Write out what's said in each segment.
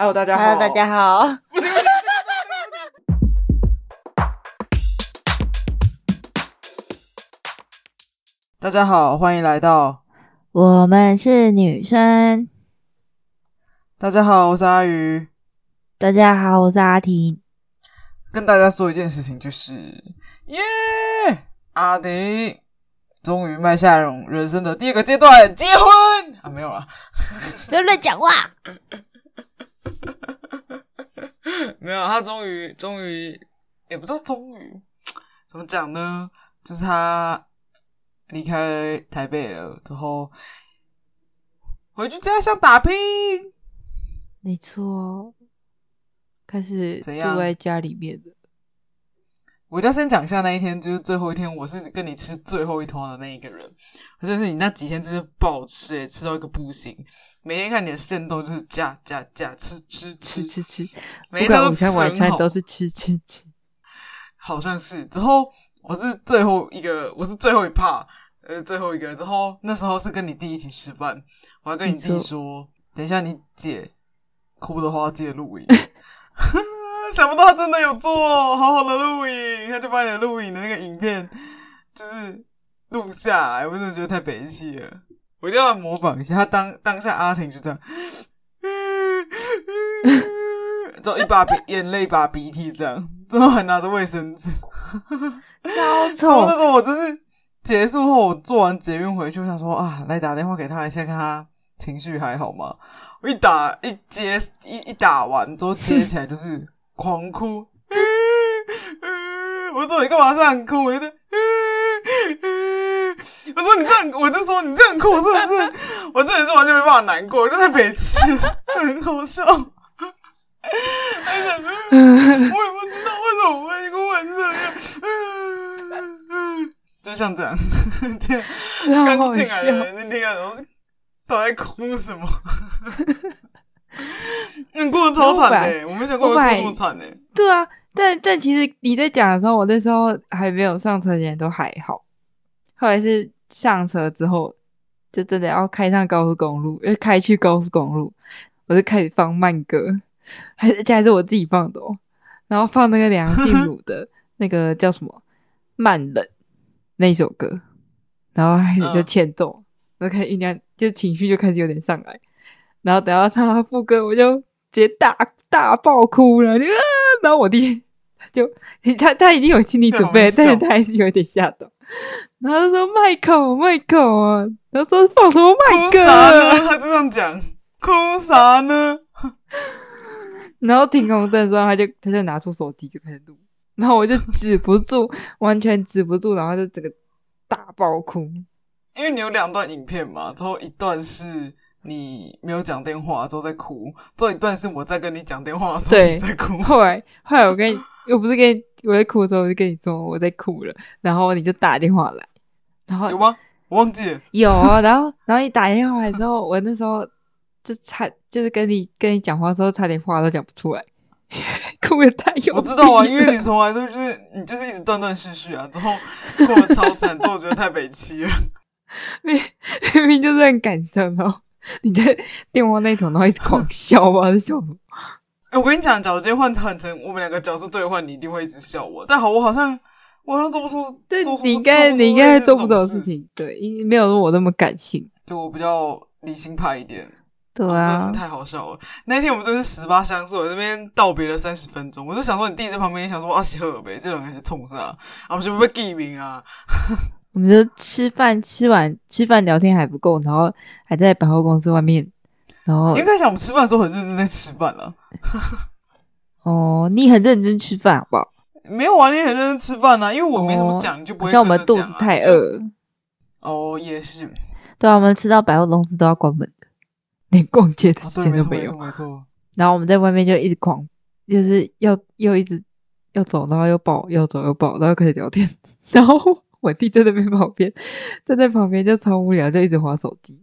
Hello，大家好。Hello，大家好。大家好，欢迎来到我们是女生。大家好，我是阿鱼。大家好，我是阿婷。跟大家说一件事情，就是耶，yeah! 阿婷终于迈下人生的第二个阶段，结婚啊，没有了，不要乱讲话。没有，他终于，终于，也不知道终于怎么讲呢，就是他。离开台北了之后，回去家乡打拼。没错，开始住在家里面的。我要先讲一下那一天，就是最后一天，我是跟你吃最后一通的那一个人。就是你那几天真是暴吃，欸，吃到一个不行。每天看你的限动就是加加加吃吃吃吃吃，每天午餐晚餐都是吃吃吃。好像是之后我是最后一个，我是最后一趴。呃，最后一个，之后那时候是跟你弟一起吃饭，我还跟你弟说，等一下你姐哭的话，记得录影。想不到他真的有做好好的录影，他就把你的录影的那个影片就是录下来，我真的觉得太悲戚了。我一定要来模仿一下，他当当下阿婷就这样，嗯就一把鼻眼泪，一把鼻涕这样，最后还拿着卫生纸，超丑。那时候我就是。结束后，我做完捷运回去，我想说啊，来打电话给他一下，看他情绪还好吗？我一打一接一一打完之后接起来就是狂哭，我说你干嘛这样哭？我就说，我说你这样，我就说你这样哭，是不是？我真的是完全没办法难过，我就在北京，这很好笑。我也不知道为什么我会哭成这样。就像这样，刚进来的人那天啊，都在哭什么？你过得超惨的，我没想过会过这么惨的。对啊，但但其实你在讲的时候，我那时候还没有上车前都还好，后来是上车之后，就真的要开上高速公路，要开去高速公路，我就开始放慢歌，还是这还是我自己放的哦，然后放那个梁静茹的 那个叫什么《慢冷》。那首歌，然后开始就欠揍，嗯、然后开始酝酿，就情绪就开始有点上来，然后等到唱到副歌，我就直接大大爆哭了，就啊！然后我弟就他他已经有心理准备，但是他还是有点吓到，然后他说麦克麦克啊，然后说放什么麦克啊？他这样讲，哭啥呢？然后停红灯的时候，他就他就拿出手机就开始录。然后我就止不住，完全止不住，然后就整个大爆哭。因为你有两段影片嘛，之后一段是你没有讲电话之后在哭，之后一段是我在跟你讲电话的时候你在哭。后来后来我跟你又不是跟你我在哭的时候，我就跟你说我在哭了，然后你就打电话来，然后有吗？我忘记了。有啊，然后然后你打电话来之后，我那时候就差就是跟你跟你讲话的时候，差点话都讲不出来。哭也太有，我知道啊，因为你从来都就是你就是一直断断续续啊，之后过得超惨，之后我觉得太悲戚了。明明明就是很感伤哦，你在电话那头然后一直狂笑吧，笑什么？哎、欸，我跟你讲，假如今天换换成我们两个角色对换，你一定会一直笑我。但好，我好像我好像做不出，对你应该你应该做不到的事情，对，因为没有我那么感性，就我比较理性派一点。对啊，真是太好笑了！那天我们真是十八相送，我这边道别了三十分钟，我就想说，你弟在旁边也想说啊，喜贺呗，这种人是冲啥？啊，我们是不是记名啊？我们就吃饭，吃完吃饭聊天还不够，然后还在百货公司外面，然后应该想我们吃饭的时候很认真在吃饭了。哦，你很认真吃饭好不好？没有啊，你很认真吃饭啊，因为我没怎么讲，哦、就不会、啊。像我们肚子太饿。哦，也是。对啊，我们吃到百货公司都要关门。连逛街的时间都没有，啊、没错，没错。然后我们在外面就一直狂，就是要又一直要走，然后又抱，要走又抱，然后开始聊天。然后我弟在那边旁边，站在旁边就超无聊，就一直划手机。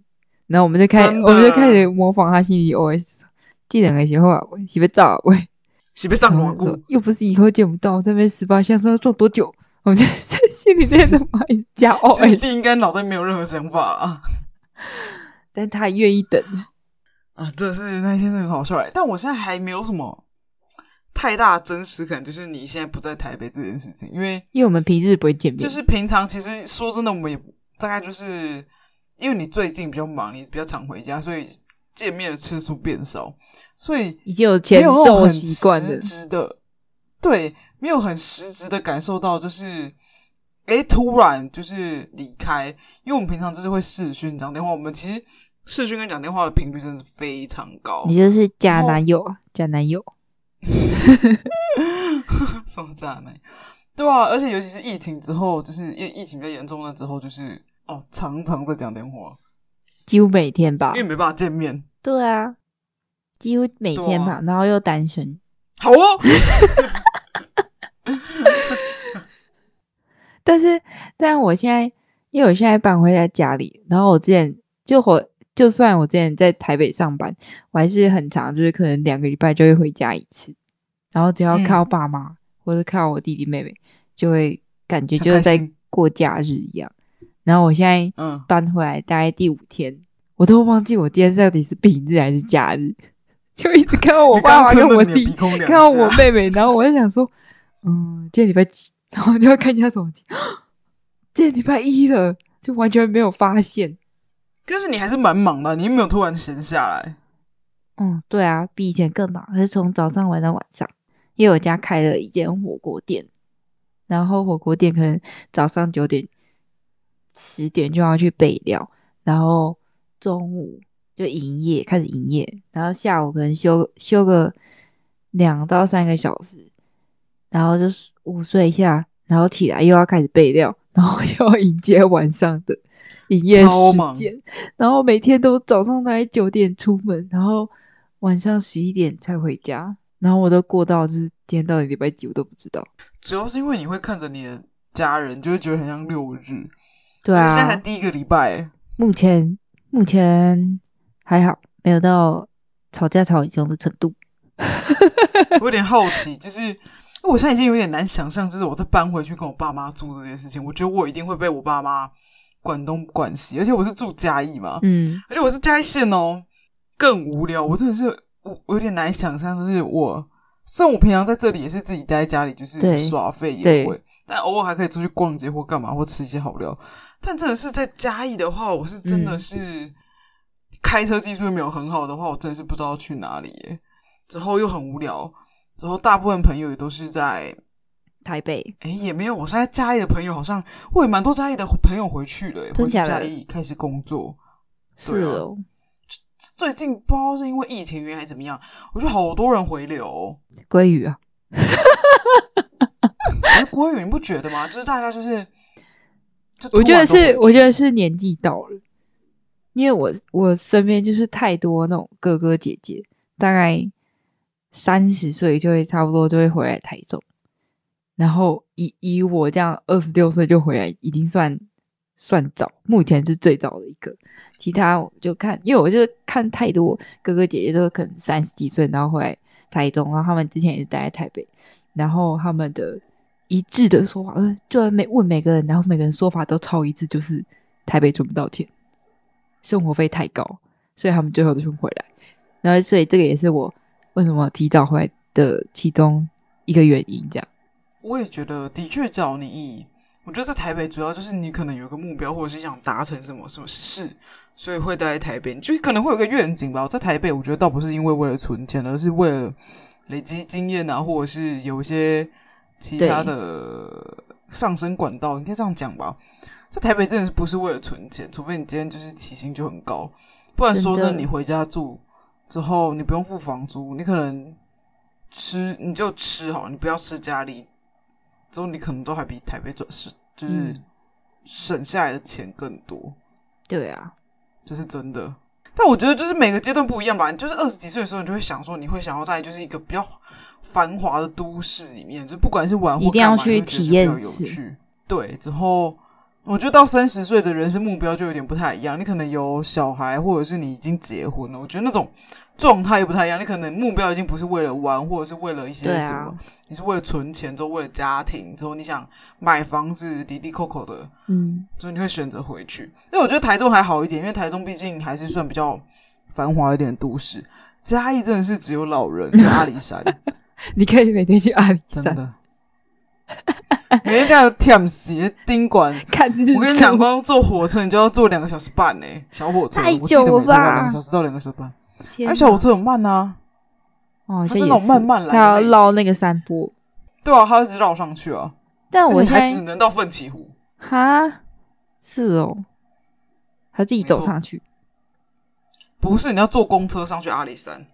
然后我们就开，我们就开始模仿他心里 OS：记得那些话，是不澡，喂，是不上锣鼓，又不是以后见不到，这边十八相送要做多久？我们就在心里在这么骄傲。我弟应该脑袋没有任何想法啊，但他愿意等。啊，这是那先生很好笑哎，但我现在还没有什么太大真实感，就是你现在不在台北这件事情，因为因为我们平日不会见面，就是平常其实说真的，我们也大概就是因为你最近比较忙，你比较常回家，所以见面的次数变少，所以已经有前奏习惯实质的，对，没有很实质的感受到，就是诶突然就是离开，因为我们平常就是会视讯讲电话，我们其实视讯跟讲电话的频率真的是非常高，你就是假男友啊，假男友。什么渣男？对啊，而且尤其是疫情之后，就是因为疫情比较严重了之后，就是哦，常常在讲电话，几乎每天吧，因为没办法见面。对啊，几乎每天吧，啊、然后又单身。好哦。但是，但我现在，因为我现在搬回在家里，然后我之前就回。就算我之前在台北上班，我还是很长，就是可能两个礼拜就会回家一次。然后只要看到爸妈、嗯、或者看到我弟弟妹妹，就会感觉就是在过假日一样。然后我现在搬回来大概第五天，嗯、我都忘记我今天到底是平日还是假日，就一直看到我爸妈跟我弟，看到我妹妹，然后我就想说，嗯，今天礼拜几？然后就要看一下手机，今天礼拜一了，就完全没有发现。但是你还是蛮忙的，你有没有突然闲下来？嗯，对啊，比以前更忙，是从早上玩到晚上。因为我家开了一间火锅店，然后火锅店可能早上九点、十点就要去备料，然后中午就营业，开始营业，然后下午可能休休个两到三个小时，然后就是午睡一下，然后起来又要开始备料，然后又要迎接晚上的。营业时间，然后每天都早上大概九点出门，然后晚上十一点才回家，然后我都过到就是今天到底礼拜几我都不知道。主要是因为你会看着你的家人，就会觉得很像六日。对啊，现在才第一个礼拜，目前目前还好，没有到吵架吵很凶的程度。我有点好奇，就是我现在已经有点难想象，就是我再搬回去跟我爸妈住这件事情，我觉得我一定会被我爸妈。管东管西，而且我是住嘉义嘛，嗯，而且我是嘉义县哦，更无聊。我真的是我，我有点难想象，就是我虽然我平常在这里也是自己待在家里，就是耍废也会，但偶尔还可以出去逛街或干嘛，或吃一些好料。但真的是在嘉义的话，我是真的是、嗯、开车技术又没有很好的话，我真的是不知道去哪里耶。之后又很无聊，之后大部分朋友也都是在。台北哎、欸，也没有。我现在嘉义的朋友好像，我也蛮多嘉义的朋友回去了，回去嘉义开始工作。对啊、是哦，最近不知道是因为疫情原因还是怎么样，我觉得好多人回流。鲑鱼啊，鲑鱼你不觉得吗？就是大家就是，就我觉得是，我觉得是年纪到了，因为我我身边就是太多那种哥哥姐姐，大概三十岁就会差不多就会回来台中。然后以以我这样二十六岁就回来，已经算算早，目前是最早的一个。其他我就看，因为我就是看太多哥哥姐姐都可能三十几岁，然后回来台中，然后他们之前也是待在台北，然后他们的一致的说法，嗯，就每问每个人，然后每个人说法都超一致，就是台北赚不到钱，生活费太高，所以他们最后都是回来。然后所以这个也是我为什么提早回来的其中一个原因，这样。我也觉得，的确找你。我觉得在台北主要就是你可能有个目标，或者是想达成什么什么事，所以会待在台北。就可能会有个愿景吧。我在台北，我觉得倒不是因为为了存钱，而是为了累积经验啊，或者是有一些其他的上升管道，应该这样讲吧。在台北真的是不是为了存钱，除非你今天就是起薪就很高，不然说真的，你回家住之后，你不用付房租，你可能吃你就吃好，你不要吃家里。之后你可能都还比台北赚是，就是省下来的钱更多。嗯、对啊，这是真的。但我觉得就是每个阶段不一样吧。就是二十几岁的时候，你就会想说，你会想要在就是一个比较繁华的都市里面，就不管是玩或干嘛，一定要去体验有趣。对，之后我觉得到三十岁的人生目标就有点不太一样。你可能有小孩，或者是你已经结婚了。我觉得那种。状态也不太一样，你可能目标已经不是为了玩，或者是为了一些什么，啊、你是为了存钱，之后为了家庭，之后你想买房子，滴滴扣扣的，嗯，所以你会选择回去。因为我觉得台中还好一点，因为台中毕竟还是算比较繁华一点的都市。嘉义真的是只有老人跟阿里山，你可以每天去阿里山，真的。每天这样舔鞋宾馆，看我跟你讲，光坐火车你就要坐两个小时半呢，小火车，太久了吧？两个小时到两个小时半，而小火车很慢啊，哦，它是那种慢慢来，它要绕那个山坡，对啊，它一直绕上去啊。但我现在还只能到奋起湖，哈，是哦，他自己走上去，不是你要坐公车上去阿里山，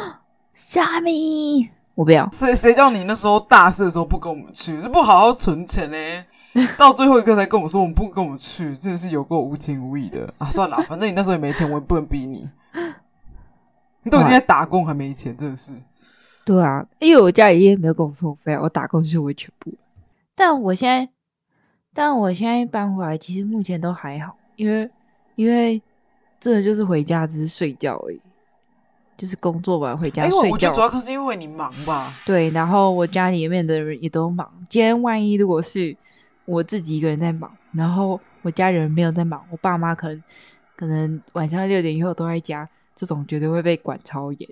虾米。我不要，谁谁叫你那时候大四的时候不跟我们去，不好好存钱呢？到最后一刻才跟我说我们不跟我们去，真的是有够无情无义的啊！算了，反正你那时候也没钱，我也不能逼你。你都已经在打工还没钱，真的是。对啊，因为我家里也没有跟我说费，我打工就是我全部。但我现在，但我现在搬回来，其实目前都还好，因为因为真的就是回家只是睡觉而已。就是工作完回家睡觉。因为我觉得主要可是因为你忙吧。对，然后我家里面的人也都忙。今天万一如果是我自己一个人在忙，然后我家人没有在忙，我爸妈可能可能晚上六点以后都在家，这种绝对会被管超严。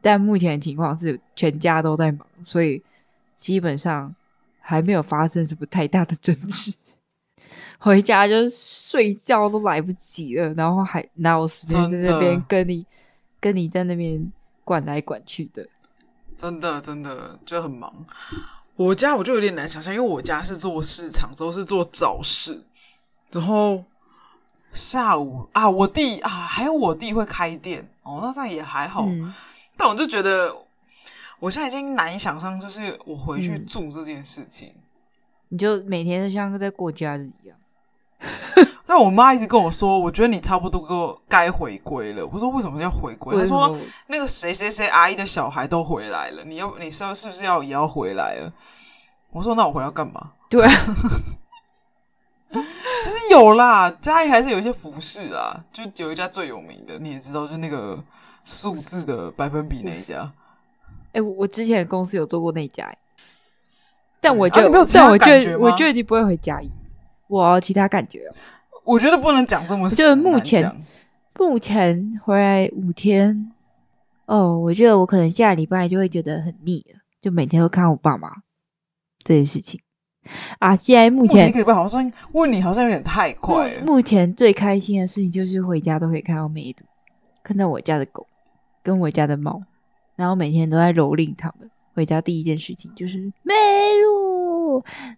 但目前的情况是全家都在忙，所以基本上还没有发生什么太大的争执。回家就睡觉都来不及了，然后还哪有时间在那边跟你。跟你在那边管来管去的，真的真的就很忙。我家我就有点难想象，因为我家是做市场，之后是做早市，然后下午啊，我弟啊，还有我弟会开店哦，那这样也还好。嗯、但我就觉得，我现在已经难以想象，就是我回去住这件事情，嗯、你就每天都像在过假日一样。但我妈一直跟我说，我觉得你差不多该回归了。我说为什么要回归？她说那个谁谁谁阿姨的小孩都回来了，你要你是是不是要也要回来了？我说那我回来干嘛？对啊，其 实有啦，嘉义还是有一些服饰啦，就有一家最有名的，你也知道，就那个数字的百分比那一家。哎、欸，我之前公司有做过那家，但我觉得，啊、但我觉得，我觉得你不会回家义。我其他感觉哦。我觉得不能讲这么实。就目前，目前回来五天，哦，我觉得我可能下礼拜就会觉得很腻了，就每天都看我爸妈这件事情啊。现在目前，目前一个礼拜好像问你好像有点太快了。目前最开心的事情就是回家都可以看到梅毒，看到我家的狗跟我家的猫，然后每天都在蹂躏它们。回家第一件事情就是梅毒，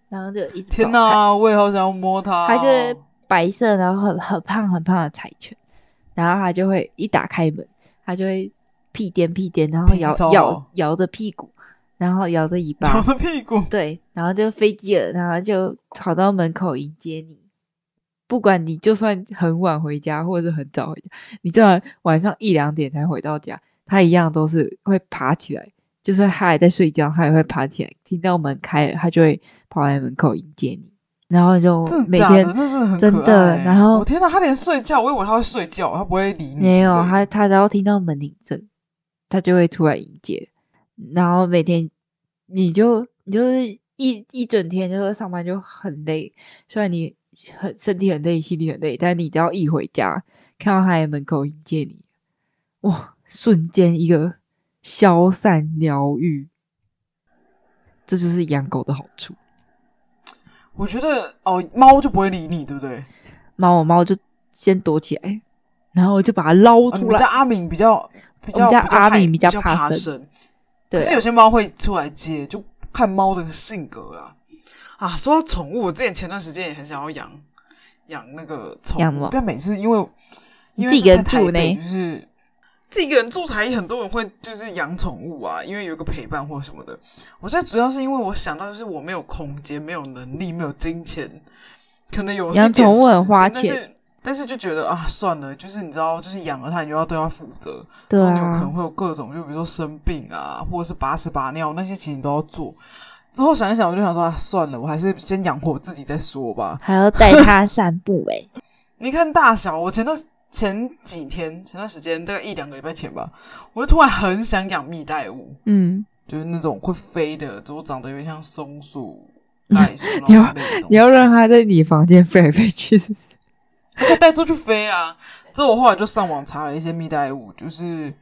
然后就一直天哪，我也好想要摸它，还是。白色，然后很很胖很胖的柴犬，然后它就会一打开门，它就会屁颠屁颠，然后摇摇摇着屁股，然后摇着尾巴，摇着屁股，对，然后就飞机了，然后就跑到门口迎接你。不管你就算很晚回家，或者是很早回家，你就算晚上一两点才回到家，它一样都是会爬起来，就算他还在睡觉，他也会爬起来，听到门开了，他就会跑来门口迎接你。然后就每天真的，然后我天哪，他连睡觉，我以为他会睡觉，他不会理你。没有，他他只要听到门铃声，他就会出来迎接。然后每天你就你就是一一整天就是上班就很累，虽然你很身体很累，心里很累，但你只要一回家，看到他在门口迎接你，哇，瞬间一个消散疗愈，这就是养狗的好处。我觉得哦，猫就不会理你，对不对？猫，我猫就先躲起来，然后我就把它捞出来。我家阿敏比较比较阿敏比较怕怕生，可是有些猫会出来接，就看猫的性格啊。啊，说到宠物，我之前前段时间也很想要养养那个宠物，但每次因为因为在台北就是。自己一个人住才很多人会就是养宠物啊，因为有个陪伴或什么的。我现在主要是因为我想到就是我没有空间、没有能力、没有金钱，可能有养宠物很花钱，但是但是就觉得啊，算了，就是你知道，就是养了它，你就要对它负责。对啊。你有可能会有各种，就比如说生病啊，或者是把屎把尿那些，其实你都要做。之后想一想，我就想说啊，算了，我还是先养活自己再说吧。还要带它散步诶、欸、你看大小，我前段时。前几天，前段时间大概一两个礼拜前吧，我就突然很想养蜜袋鼯，嗯，就是那种会飞的，就长得有点像松鼠、袋鼠那种。你要你要让它在你房间飞来飞去，是不是？可以带出去飞啊。之后我后来就上网查了一些蜜袋鼯，就是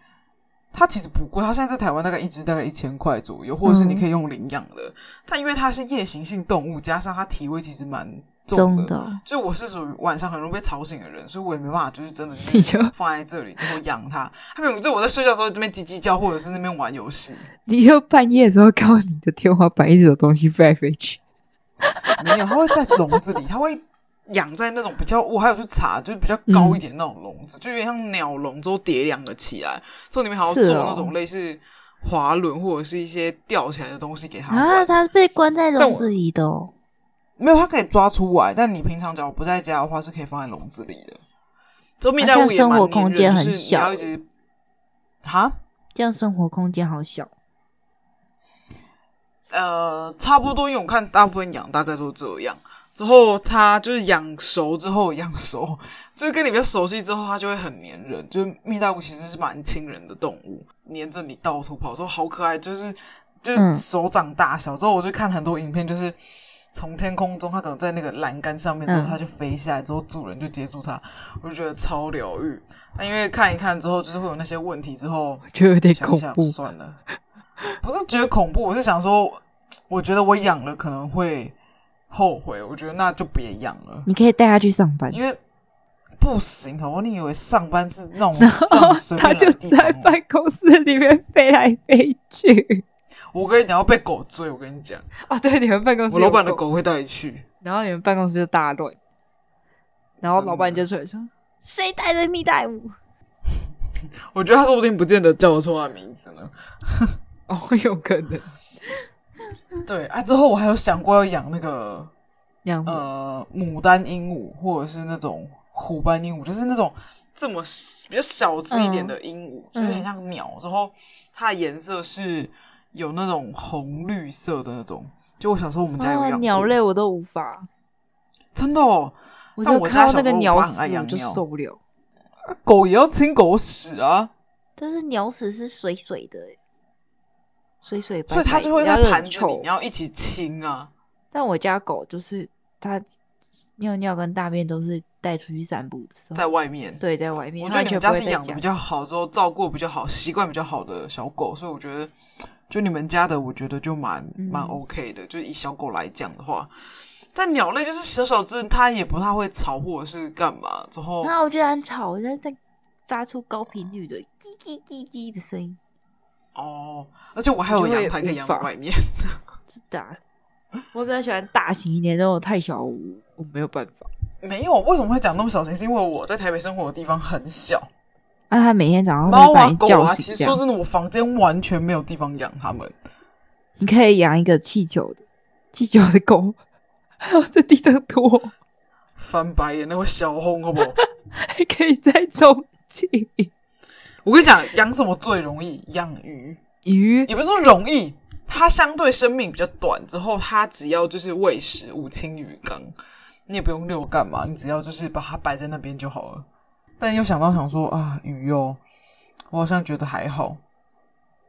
它其实不贵，它现在在台湾大概一只大概一千块左右，或者是你可以用领养的。嗯、但因为它是夜行性动物，加上它体味其实蛮重的，的就我是属于晚上很容易被吵醒的人，所以我也没办法，就是真的 你就放在这里之后养它。它可能就我在睡觉的时候这边叽叽叫，或者是那边玩游戏。你就半夜的时候看到你的天花板一直有东西飞来飞去。没有，它会在笼子里，它会养在那种比较，我还有去查，就是比较高一点那种笼子，嗯、就有点像鸟笼，之后叠两个起来，之后里面还要做那种类似滑轮或者是一些吊起来的东西给它。啊，它被关在笼子里的哦。没有，它可以抓出来，但你平常只要不在家的话，是可以放在笼子里的。这蜜袋鼯也蛮黏人，生活空间很小，就是你要一直哈，这样生活空间好小。呃，差不多，因为我看大部分养大概都这样。之后它就是养熟之后养熟，就是跟你比较熟悉之后，它就会很黏人。就是蜜袋鼯其实是蛮亲人的动物，黏着你到处跑，之后好可爱，就是就是手掌大小。之后我就看很多影片，就是从天空中，它可能在那个栏杆上面，之后它就飞下来，之后主人就接住它，我就觉得超疗愈。但因为看一看之后，就是会有那些问题，之后就有点恐怖，算了。不是觉得恐怖，我是想说，我觉得我养了可能会后悔，我觉得那就别养了。你可以带它去上班，因为不行，好不好？你以为上班是那种上随便来的地方？他就在办公室里面飞来飞去。我跟你讲，要被狗追。我跟你讲啊，对，你们办公室，我老板的狗会带你去，然后你们办公室就大乱，然后老板就出来说：“谁带的蜜袋鼯？” 我觉得他说不定不见得叫得出他的名字呢。哦，有可能。对啊，之后我还有想过要养那个养呃牡丹鹦鹉，或者是那种虎斑鹦鹉，就是那种这么比较小只一点的鹦鹉，嗯、就是很像鸟。之、嗯、后它的颜色是有那种红绿色的那种。就我小时候我们家有养、哦、鸟类，我都无法。真的哦，我但我家小时候鸟很爱养鸟，就受不了。狗也要清狗屎啊！但是鸟屎是水水的。水水白白，所以它就会在盘子里，你要一起清啊。但我家狗就是它尿尿跟大便都是带出去散步的时候，在外面。对，在外面。我觉得你们家是养的比较好，之后照顾比较好，习惯比较好的小狗，所以我觉得就你们家的，我觉得就蛮蛮 OK 的。就以小狗来讲的话，但鸟类就是小小只，它也不太会吵或者是干嘛。之后，那我觉得很吵，在在发出高频率的叽叽叽叽的声音。哦，而且我还有阳台可以养外面。是的，我比较喜欢大型一点，但我太小，我我没有办法。没有，为什么会讲那么小型？是因为我在台北生活的地方很小。那、啊、他每天早上猫啊狗啊，其实说真的，我房间完全没有地方养它们。你可以养一个气球的气球的狗，在地上拖，翻白眼那会小红，好不好？还 可以再充气。我跟你讲，养什么最容易？养鱼。鱼也不是说容易，它相对生命比较短，之后它只要就是喂食五、清鱼缸，你也不用遛干嘛，你只要就是把它摆在那边就好了。但又想到想说啊，鱼哦，我好像觉得还好，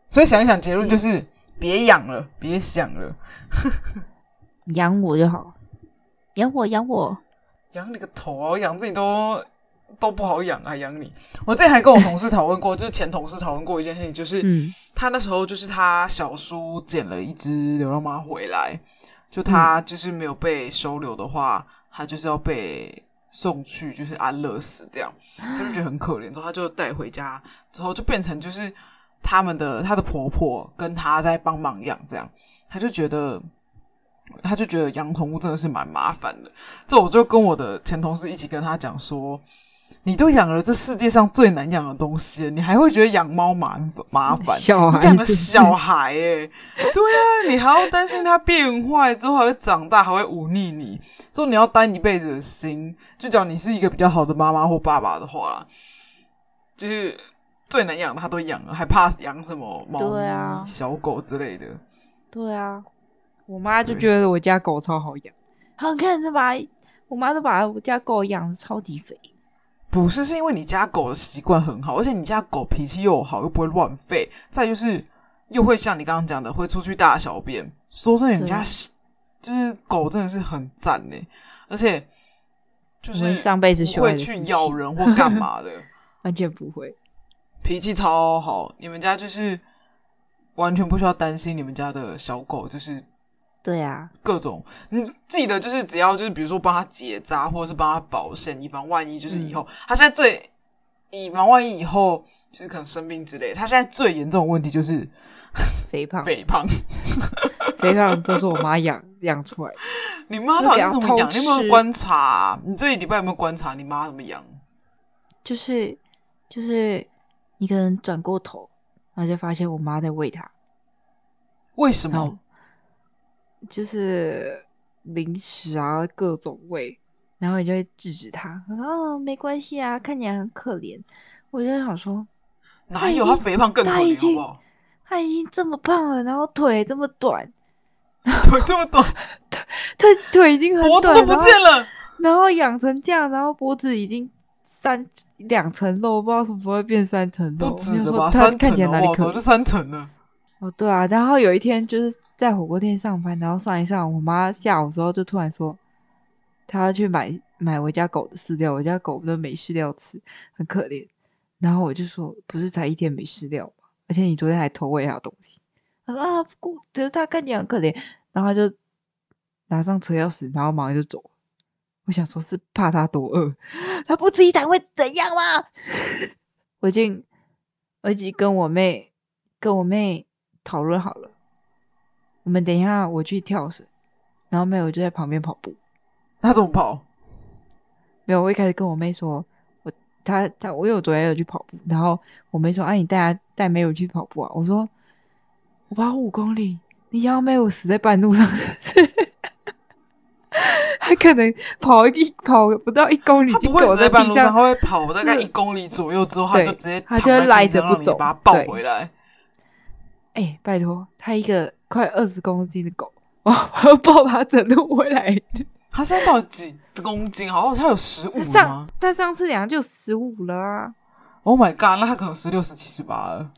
所以想一想，结论就是别养了，别想了，养我就好，养我，养我，养你个头啊！我养自己都。都不好养，还养你？我之前还跟我同事讨论过，就是前同事讨论过一件事情，就是、嗯、他那时候就是他小叔捡了一只流浪猫回来，就他就是没有被收留的话，他就是要被送去就是安乐死这样，他就觉得很可怜，之后他就带回家，之后就变成就是他们的他的婆婆跟他在帮忙养这样，他就觉得。他就觉得养宠物真的是蛮麻烦的，这我就跟我的前同事一起跟他讲说，你都养了这世界上最难养的东西，你还会觉得养猫蛮麻烦？小孩你养的小孩，诶 对啊，你还要担心它变坏之后还会长大，还会忤逆你，之后你要担一辈子的心。就讲你是一个比较好的妈妈或爸爸的话，就是最难养的他都养了，还怕养什么猫咪、啊、小狗之类的？对啊。我妈就觉得我家狗超好养，好看是吧？我妈都把我家狗养的超级肥。不是，是因为你家狗的习惯很好，而且你家狗脾气又好，又不会乱吠。再就是又会像你刚刚讲的，会出去大小便。说真的，你家就是狗真的是很赞呢。而且就是上辈子学会去咬人或干嘛的，完全不会，脾气超好。你们家就是完全不需要担心你们家的小狗，就是对啊，各种你记得就是只要就是比如说帮他结扎或者是帮他保险，以防万一就是以后、嗯、他现在最以防万一以后就是可能生病之类，他现在最严重的问题就是。肥胖，肥胖，肥胖都是我妈养 养出来的。你妈到底是怎么养？你有没有观察、啊？你这一礼拜有没有观察你妈怎么养？就是就是，你可能转过头，然后就发现我妈在喂他。为什么？就是零食啊，各种味，然后你就会制止她。她说：“哦，没关系啊，看起来很可怜。”我就想说，哪有他肥胖更可怜？好不好？他已经这么胖了，然后腿这么短，腿这么短，他腿腿已经很短，脖子都不见了，然后养成这样，然后脖子已经三两层肉，不知道什么时候会变三层肉，不止了吧？三层了，我操，就三层了。哦，对啊，然后有一天就是在火锅店上班，然后上一上，我妈下午时候就突然说，她要去买买我家狗的饲料，我家狗都没饲料吃，很可怜。然后我就说，不是才一天没饲料。而且你昨天还偷喂他东西，他说啊，不过觉得他看起来很可怜，然后他就拿上车钥匙，然后马上就走。我想说，是怕他多饿，他不吃一餐会怎样吗？我已经我已经跟我妹跟我妹讨论好了，我们等一下我去跳绳，然后妹我就在旁边跑步。他怎么跑？没有，我一开始跟我妹说。我他他，我有昨天有去跑步，然后我妹说：“哎、啊，你带他带妹我去跑步啊？”我说：“我跑五公里，你要妹我死在半路上。”他可能跑一跑不到一公里，不会死在半路上，他会跑大概一公里左右之后，他就直接他就赖着不走，把他抱回来。哎、欸，拜托，他一个快二十公斤的狗，我要抱它整路回来。他现在到底几公斤？好像他有十五吗？他上，次量就十五了啊！Oh my god，那他可能十六、十七、十八了。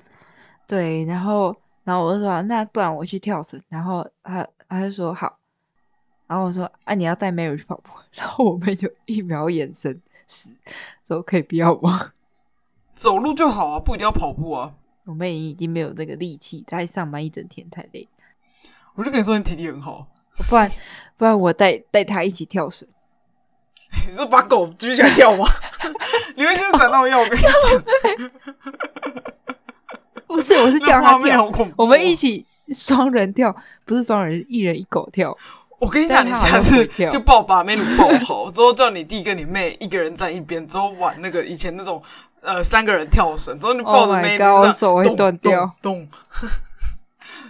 对，然后，然后我就说，那不然我去跳绳。然后他他就说好。然后我说，啊，你要带 Mary 去跑步。然后我妹就一秒眼神死，说可以不要吗？走路就好啊，不一定要跑步啊。我妹已经没有这个力气，再上班一整天太累。我就跟你说，你体力很好。不然，不然我带带他一起跳绳。你是把狗举起来跳吗？你会先闪到要我跟你讲。不是，我是叫他跳。我们一起双人跳，不是双人，一人一狗跳。我跟你讲，你下次就抱把美女抱好，之后叫你弟跟你妹一个人站一边，之后玩那个以前那种呃三个人跳绳，之后你抱着美女这样，我手会断掉。咚。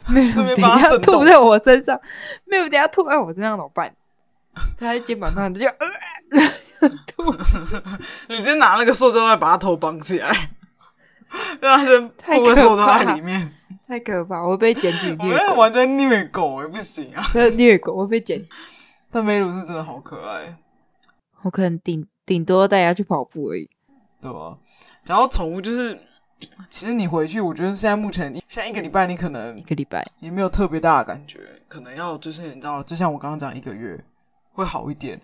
没有，等一下吐在我身上，没有，等一下吐在我身上怎么办？他在肩膀上就呃吐。你先拿那个塑胶袋把他头绑起来，让他先吐在塑胶袋里面。太可怕，我会被检举虐狗。我完全虐狗也不行啊！虐狗我会被检。但梅鲁是真的好可爱。我可能顶顶多带他去跑步而已。对啊，然后宠物就是。其实你回去，我觉得现在目前，现在一个礼拜，你可能一个礼拜也没有特别大的感觉，可能要就是你知道，就像我刚刚讲，一个月会好一点。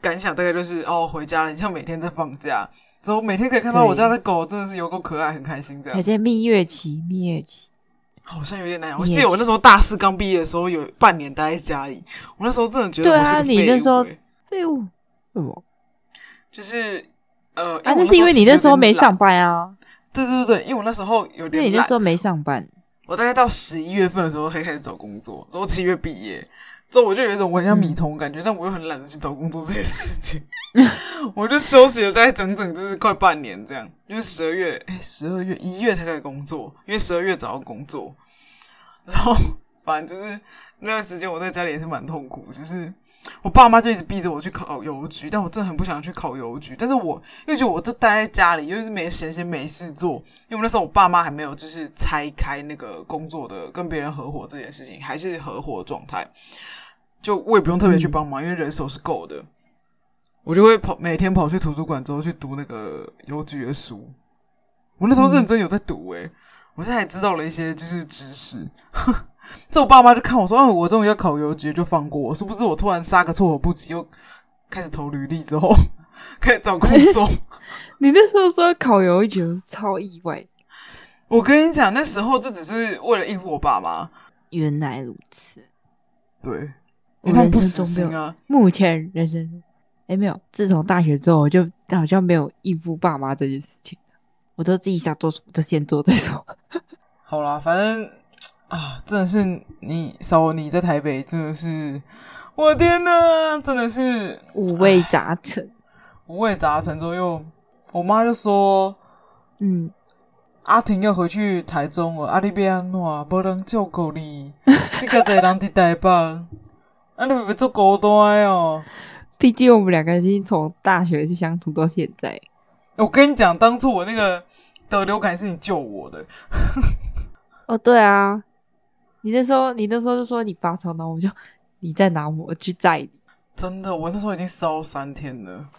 感想大概就是哦，回家了，你像每天在放假，之后每天可以看到我家的狗，真的是有够可爱，很开心这样。还在蜜月期，蜜月期好像有点难。我记得我那时候大四刚毕业的时候，有半年待在家里，我那时候真的觉得我是个废物。对啊，你那时候废物什么？就是呃，啊，那是因为你那时候没上班啊。对对对，因为我那时候有点，你那时候没上班。我大概到十一月份的时候才开始找工作，之后七月毕业，之后我就有一种我很像米虫感觉，嗯、但我又很懒得去找工作这件事情，我就休息了大概整整就是快半年这样，因为十二月哎，十二月一月才开始工作，因为十二月找到工作，然后反正就是那段时间我在家里也是蛮痛苦，就是。我爸妈就一直逼着我去考邮局，但我真的很不想去考邮局。但是我又觉得我都待在家里，又是没闲闲没事做。因为那时候我爸妈还没有就是拆开那个工作的跟别人合伙这件事情，还是合伙状态。就我也不用特别去帮忙，因为人手是够的。我就会跑，每天跑去图书馆之后去读那个邮局的书。我那时候认真有在读诶，我现在还知道了一些就是知识。这我爸妈就看我说：“哦，我终于要考邮局，就放过我。”是不是我突然杀个措手不及，又开始投履历之后，开始找工作。你那时候说考邮局超意外。我跟你讲，那时候就只是为了应付我爸妈。原来如此。对，因为他们不死心啊。目前人生中，哎，没有。自从大学之后，我就好像没有应付爸妈这件事情。我都自己想做什么，就先做再说。好啦，反正啊，真的是你少你在台北，真的是，我天呐，真的是五味杂陈。五味杂陈之后又。我妈就说：“嗯，阿婷要回去台中了，阿你要安怎？无人照顾你，你个仔人伫台北，啊，你会做孤单哦。毕竟我们两个已经从大学就相处到现在。我跟你讲，当初我那个得流感是你救我的。哦，对啊，你那时候，你那时候就说你发烧，然后我就你在拿我去载你。真的，我那时候已经烧三天了。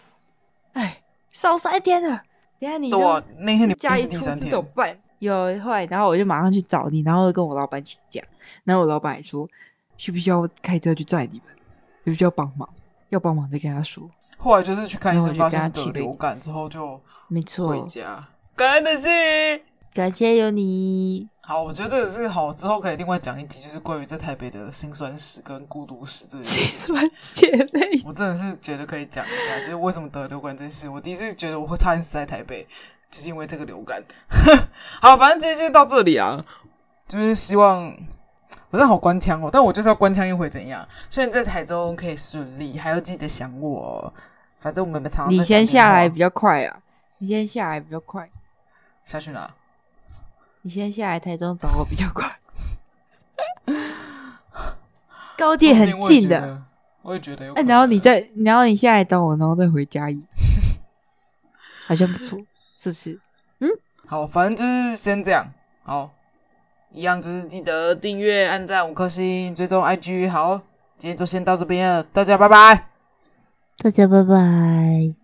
哎。”烧三天了，等下你对啊，那天你家一出事怎么办？有后来，然后我就马上去找你，然后跟我老板请假，然后我老板还说需不需要开车去载你们，需不需要帮忙？要帮忙再跟他说。后来就是去看医生，发现得流感之后就没错回家。感恩的心，感谢有你。好，我觉得这个是好，之后可以另外讲一集，就是关于在台北的辛酸史跟孤独史这件事。辛酸血泪，我真的是觉得可以讲一下，就是为什么得流感这件事。我第一次觉得我会差点死在台北，就是因为这个流感。好，反正今天就到这里啊，就是希望，我真的好官腔哦，但我就是要官腔一回怎样？虽然在台中可以顺利，还要记得想我。反正我们常常你先下来比较快啊，你先下来比较快，下去哪？你先下来台中找我比较快，高铁很近的，我也觉得。哎，然后你再，然后你下来找我，然后再回嘉义，好像不错，是不是？嗯，好，反正就是先这样。好，一样就是记得订阅、按赞五颗星、追踪 IG。好，今天就先到这边了，大家拜拜，大家拜拜。